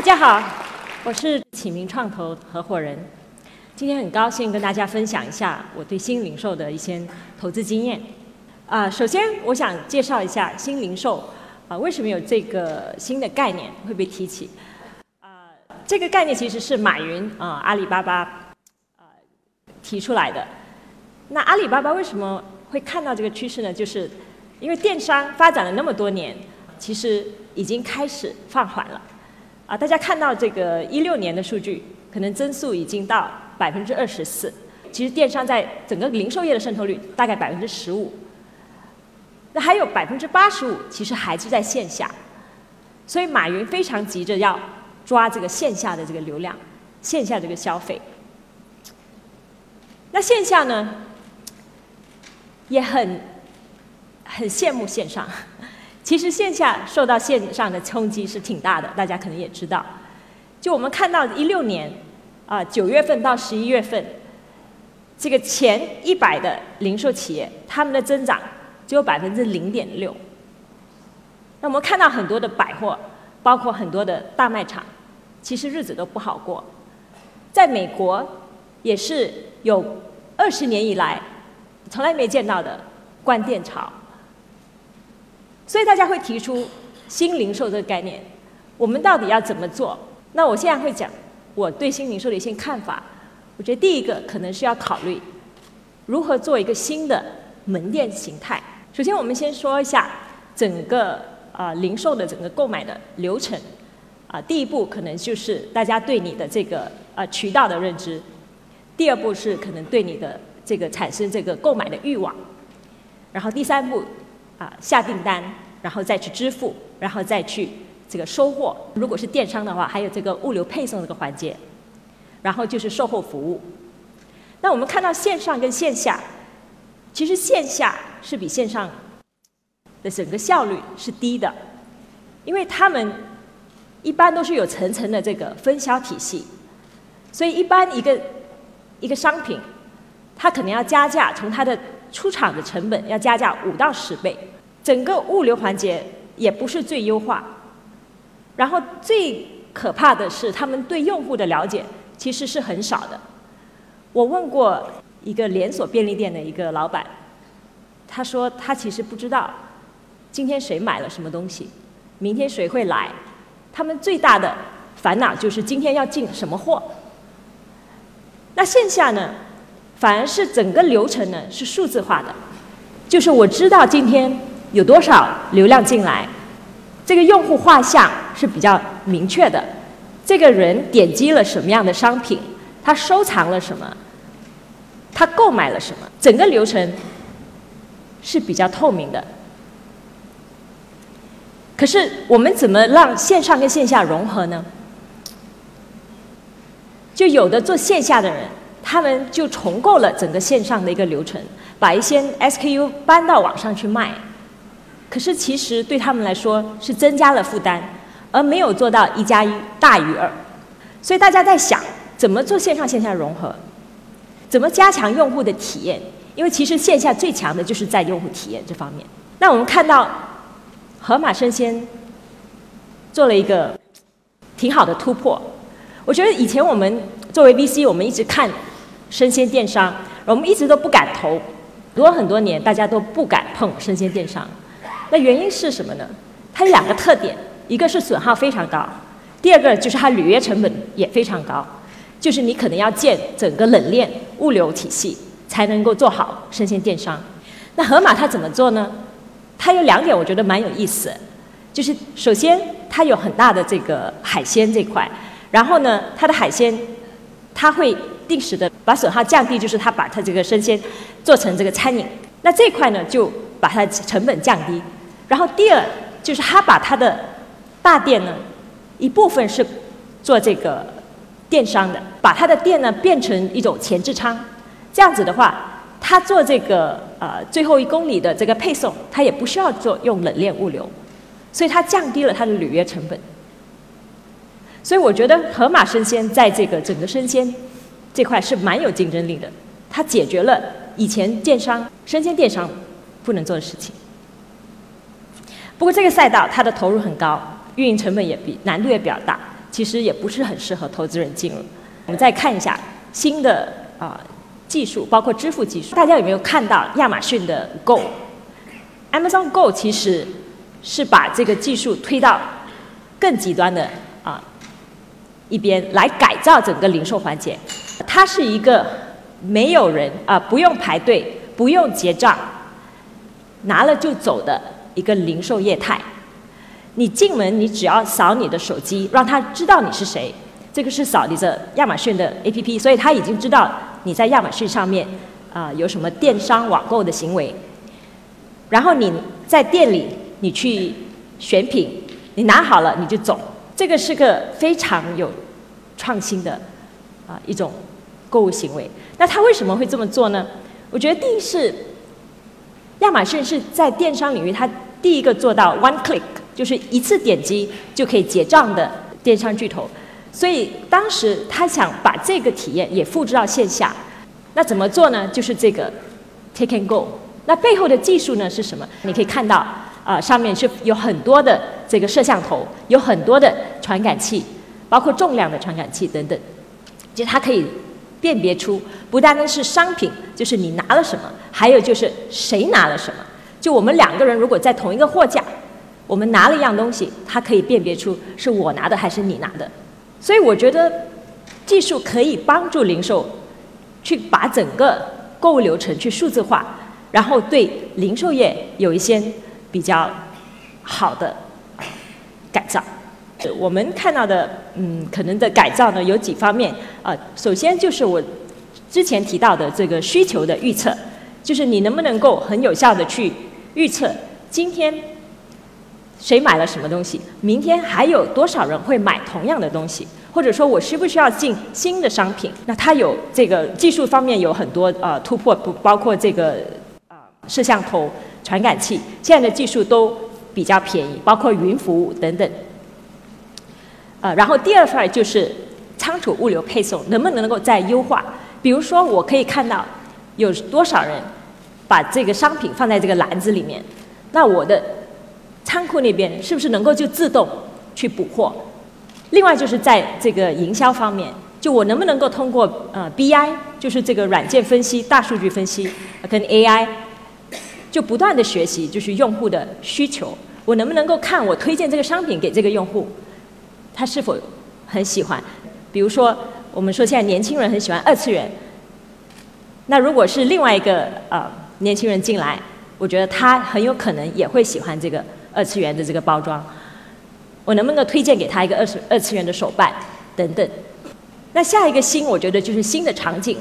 大家好，我是启明创投合伙人。今天很高兴跟大家分享一下我对新零售的一些投资经验。啊，首先我想介绍一下新零售啊，为什么有这个新的概念会被提起？啊，这个概念其实是马云啊，阿里巴巴啊提出来的。那阿里巴巴为什么会看到这个趋势呢？就是因为电商发展了那么多年，其实已经开始放缓了。啊，大家看到这个一六年的数据，可能增速已经到百分之二十四。其实电商在整个零售业的渗透率大概百分之十五。那还有百分之八十五其实还是在线下，所以马云非常急着要抓这个线下的这个流量，线下这个消费。那线下呢，也很很羡慕线上。其实线下受到线上的冲击是挺大的，大家可能也知道。就我们看到一六年啊九月份到十一月份，这个前一百的零售企业，他们的增长只有百分之零点六。那我们看到很多的百货，包括很多的大卖场，其实日子都不好过。在美国，也是有二十年以来从来没见到的关店潮。所以大家会提出新零售这个概念，我们到底要怎么做？那我现在会讲我对新零售的一些看法。我觉得第一个可能是要考虑如何做一个新的门店形态。首先，我们先说一下整个啊零售的整个购买的流程。啊，第一步可能就是大家对你的这个呃渠道的认知，第二步是可能对你的这个产生这个购买的欲望，然后第三步。啊，下订单，然后再去支付，然后再去这个收货。如果是电商的话，还有这个物流配送这个环节，然后就是售后服务。那我们看到线上跟线下，其实线下是比线上的整个效率是低的，因为他们一般都是有层层的这个分销体系，所以一般一个一个商品，它可能要加价，从它的出厂的成本要加价五到十倍。整个物流环节也不是最优化，然后最可怕的是他们对用户的了解其实是很少的。我问过一个连锁便利店的一个老板，他说他其实不知道今天谁买了什么东西，明天谁会来，他们最大的烦恼就是今天要进什么货。那线下呢，反而是整个流程呢是数字化的，就是我知道今天。有多少流量进来？这个用户画像是比较明确的。这个人点击了什么样的商品？他收藏了什么？他购买了什么？整个流程是比较透明的。可是我们怎么让线上跟线下融合呢？就有的做线下的人，他们就重构了整个线上的一个流程，把一些 SKU 搬到网上去卖。可是其实对他们来说是增加了负担，而没有做到一加一大于二。所以大家在想，怎么做线上线下融合？怎么加强用户的体验？因为其实线下最强的就是在用户体验这方面。那我们看到，盒马生鲜做了一个挺好的突破。我觉得以前我们作为 VC，我们一直看生鲜电商，我们一直都不敢投，很多很多年大家都不敢碰生鲜电商。那原因是什么呢？它有两个特点，一个是损耗非常高，第二个就是它履约成本也非常高，就是你可能要建整个冷链物流体系才能够做好生鲜电商。那盒马它怎么做呢？它有两点我觉得蛮有意思，就是首先它有很大的这个海鲜这块，然后呢它的海鲜它会定时的把损耗降低，就是它把它这个生鲜做成这个餐饮，那这块呢就把它成本降低。然后第二就是他把他的大店呢一部分是做这个电商的，把他的店呢变成一种前置仓，这样子的话，他做这个呃最后一公里的这个配送，他也不需要做用冷链物流，所以他降低了他的履约成本。所以我觉得盒马生鲜在这个整个生鲜这块是蛮有竞争力的，它解决了以前电商生鲜电商不能做的事情。不过这个赛道它的投入很高，运营成本也比难度也比较大，其实也不是很适合投资人进入。我们再看一下新的啊技术，包括支付技术，大家有没有看到亚马逊的 Go？Amazon Go 其实是把这个技术推到更极端的啊一边来改造整个零售环节。它是一个没有人啊不用排队、不用结账，拿了就走的一个零售业态。你进门，你只要扫你的手机，让他知道你是谁。这个是扫你的亚马逊的 APP，所以他已经知道你在亚马逊上面啊有什么电商网购的行为。然后你在店里，你去选品，你拿好了你就走。这个是个非常有创新的啊一种购物行为。那他为什么会这么做呢？我觉得第一是亚马逊是在电商领域，它第一个做到 one click，就是一次点击就可以结账的电商巨头。所以当时他想把这个体验也复制到线下，那怎么做呢？就是这个 Take and Go。那背后的技术呢是什么？你可以看到啊，上面是有很多的这个摄像头，有很多的传感器，包括重量的传感器等等。就它可以辨别出不单单是商品，就是你拿了什么，还有就是谁拿了什么。就我们两个人如果在同一个货架，我们拿了一样东西，他可以辨别出是我拿的还是你拿的。所以我觉得，技术可以帮助零售去把整个购物流程去数字化，然后对零售业有一些比较好的改造。我们看到的，嗯，可能的改造呢有几方面啊。首先就是我之前提到的这个需求的预测，就是你能不能够很有效的去预测今天。谁买了什么东西？明天还有多少人会买同样的东西？或者说我需不需要进新的商品？那它有这个技术方面有很多呃突破，不包括这个啊摄像头、传感器，现在的技术都比较便宜，包括云服务等等。呃，然后第二块就是仓储物流配送能不能够再优化？比如说我可以看到有多少人把这个商品放在这个篮子里面，那我的。仓库那边是不是能够就自动去补货？另外就是在这个营销方面，就我能不能够通过呃 BI，就是这个软件分析、大数据分析跟 AI，就不断的学习，就是用户的需求，我能不能够看我推荐这个商品给这个用户，他是否很喜欢？比如说我们说现在年轻人很喜欢二次元，那如果是另外一个呃年轻人进来，我觉得他很有可能也会喜欢这个。二次元的这个包装，我能不能推荐给他一个二次二次元的手办等等？那下一个新，我觉得就是新的场景。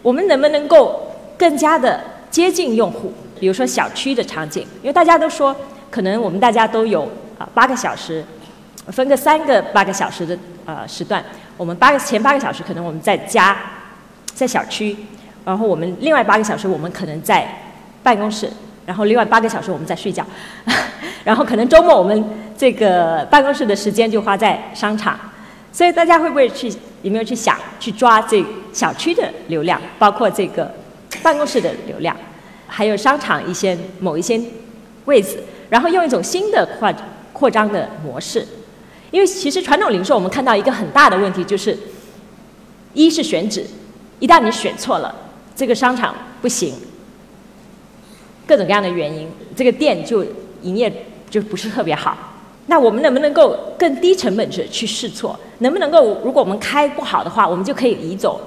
我们能不能够更加的接近用户？比如说小区的场景，因为大家都说，可能我们大家都有啊八个小时，分个三个八个小时的呃时段，我们八个前八个小时可能我们在家，在小区，然后我们另外八个小时我们可能在办公室。然后另外八个小时我们在睡觉，然后可能周末我们这个办公室的时间就花在商场，所以大家会不会去有没有去想去抓这小区的流量，包括这个办公室的流量，还有商场一些某一些位置，然后用一种新的扩扩张的模式，因为其实传统零售我们看到一个很大的问题就是，一是选址，一旦你选错了，这个商场不行。各种各样的原因，这个店就营业就不是特别好。那我们能不能够更低成本去去试错？能不能够，如果我们开不好的话，我们就可以移走？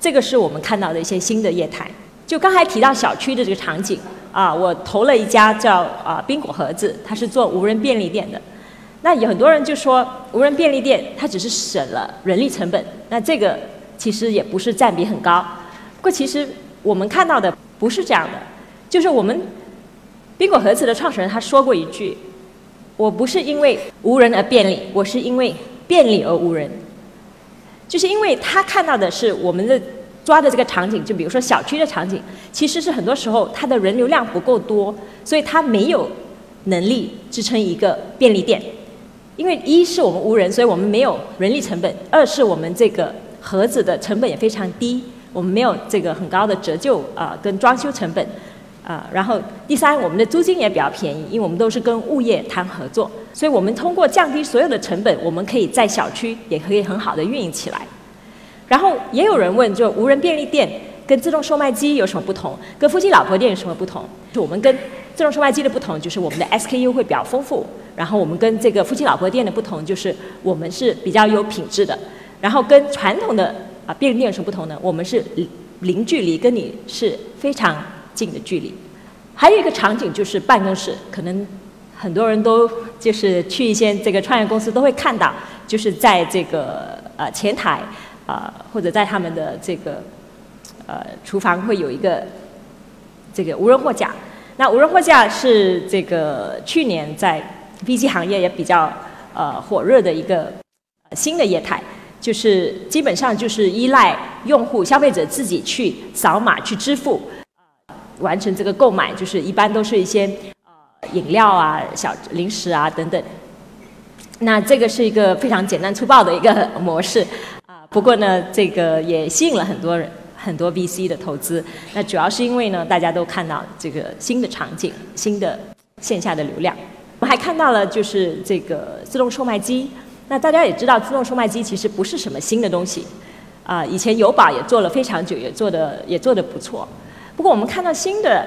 这个是我们看到的一些新的业态。就刚才提到小区的这个场景啊，我投了一家叫啊冰果盒子，它是做无人便利店的。那有很多人就说，无人便利店它只是省了人力成本，那这个其实也不是占比很高。不过其实我们看到的不是这样的。就是我们宾果盒子的创始人他说过一句：“我不是因为无人而便利，我是因为便利而无人。”就是因为他看到的是我们的抓的这个场景，就比如说小区的场景，其实是很多时候它的人流量不够多，所以它没有能力支撑一个便利店。因为一是我们无人，所以我们没有人力成本；二是我们这个盒子的成本也非常低，我们没有这个很高的折旧啊跟装修成本。啊，然后第三，我们的租金也比较便宜，因为我们都是跟物业谈合作，所以我们通过降低所有的成本，我们可以在小区也可以很好的运营起来。然后也有人问，就无人便利店跟自动售卖机有什么不同？跟夫妻老婆店有什么不同？就我们跟自动售卖机的不同，就是我们的 SKU 会比较丰富。然后我们跟这个夫妻老婆店的不同，就是我们是比较有品质的。然后跟传统的啊便利店有什么不同呢？我们是零距离，跟你是非常。近的距离，还有一个场景就是办公室，可能很多人都就是去一些这个创业公司都会看到，就是在这个呃前台啊或者在他们的这个呃厨房会有一个这个无人货架。那无人货架是这个去年在 VC 行业也比较呃火热的一个新的业态，就是基本上就是依赖用户消费者自己去扫码去支付。完成这个购买，就是一般都是一些饮料啊、小零食啊等等。那这个是一个非常简单粗暴的一个模式 啊。不过呢，这个也吸引了很多人、很多 VC 的投资。那主要是因为呢，大家都看到这个新的场景、新的线下的流量。我们还看到了就是这个自动售卖机。那大家也知道，自动售卖机其实不是什么新的东西啊。以前友宝也做了非常久，也做的也做的不错。不过我们看到新的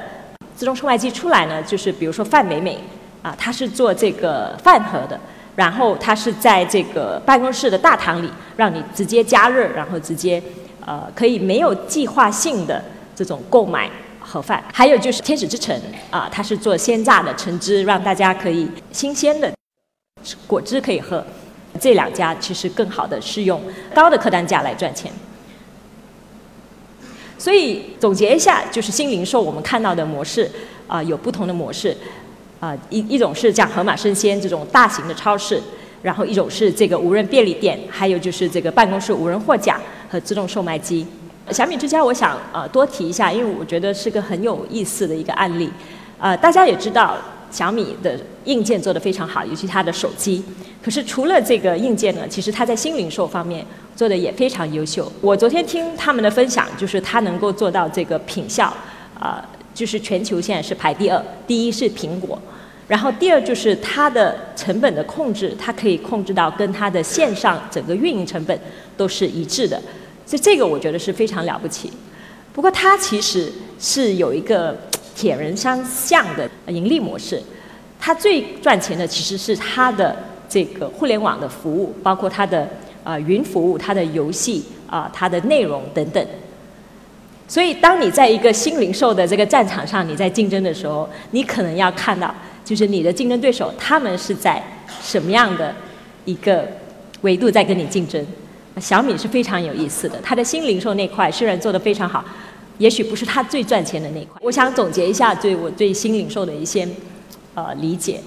自动售卖机出来呢，就是比如说范美美啊，它是做这个饭盒的，然后它是在这个办公室的大堂里，让你直接加热，然后直接呃可以没有计划性的这种购买盒饭。还有就是天使之城啊，它是做鲜榨的橙汁，让大家可以新鲜的果汁可以喝。这两家其实更好的是用高的客单价来赚钱。所以总结一下，就是新零售我们看到的模式啊，有不同的模式啊，一一种是像盒马生鲜这种大型的超市，然后一种是这个无人便利店，还有就是这个办公室无人货架和自动售卖机。小米之家，我想呃多提一下，因为我觉得是个很有意思的一个案例。呃，大家也知道小米的硬件做得非常好，尤其它的手机。可是除了这个硬件呢，其实它在新零售方面。做的也非常优秀。我昨天听他们的分享，就是它能够做到这个品效，啊，就是全球现在是排第二，第一是苹果，然后第二就是它的成本的控制，它可以控制到跟它的线上整个运营成本都是一致的，所以这个我觉得是非常了不起。不过它其实是有一个铁人三项的盈利模式，它最赚钱的其实是它的这个互联网的服务，包括它的。啊，云服务、它的游戏啊、它的内容等等。所以，当你在一个新零售的这个战场上，你在竞争的时候，你可能要看到，就是你的竞争对手他们是在什么样的一个维度在跟你竞争。小米是非常有意思的，它的新零售那块虽然做得非常好，也许不是它最赚钱的那一块。我想总结一下对我对新零售的一些呃理解。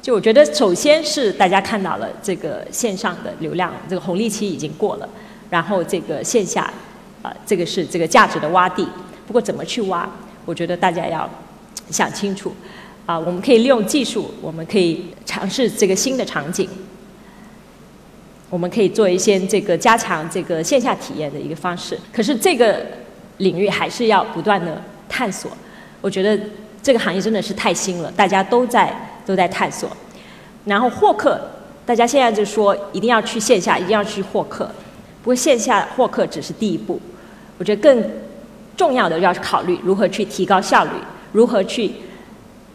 就我觉得，首先是大家看到了这个线上的流量，这个红利期已经过了，然后这个线下，啊，这个是这个价值的洼地。不过怎么去挖，我觉得大家要想清楚。啊，我们可以利用技术，我们可以尝试这个新的场景，我们可以做一些这个加强这个线下体验的一个方式。可是这个领域还是要不断的探索。我觉得这个行业真的是太新了，大家都在。都在探索，然后获客，大家现在就说一定要去线下，一定要去获客。不过线下获客只是第一步，我觉得更重要的要考虑如何去提高效率，如何去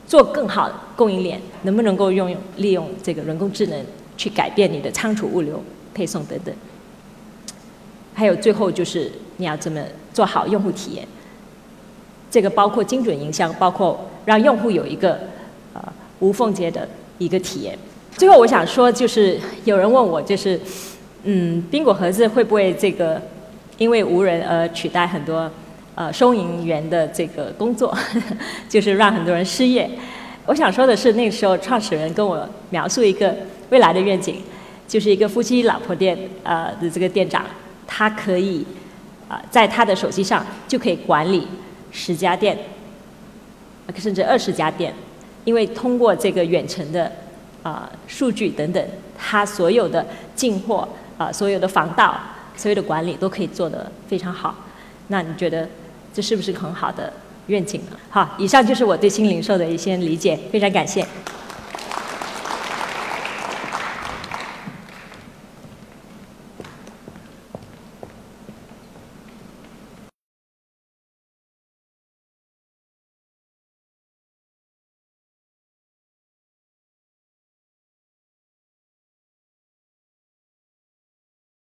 做更好的供应链，能不能够用利用这个人工智能去改变你的仓储、物流、配送等等。还有最后就是你要怎么做好用户体验，这个包括精准营销，包括让用户有一个呃。无缝接的一个体验。最后，我想说，就是有人问我，就是，嗯，冰果盒子会不会这个因为无人而取代很多呃收银员的这个工作，就是让很多人失业？我想说的是，那个时候创始人跟我描述一个未来的愿景，就是一个夫妻老婆店呃的这个店长，他可以啊在他的手机上就可以管理十家店，甚至二十家店。因为通过这个远程的啊数据等等，他所有的进货啊，所有的防盗，所有的管理都可以做得非常好。那你觉得这是不是很好的愿景呢。好，以上就是我对新零售的一些理解，非常感谢。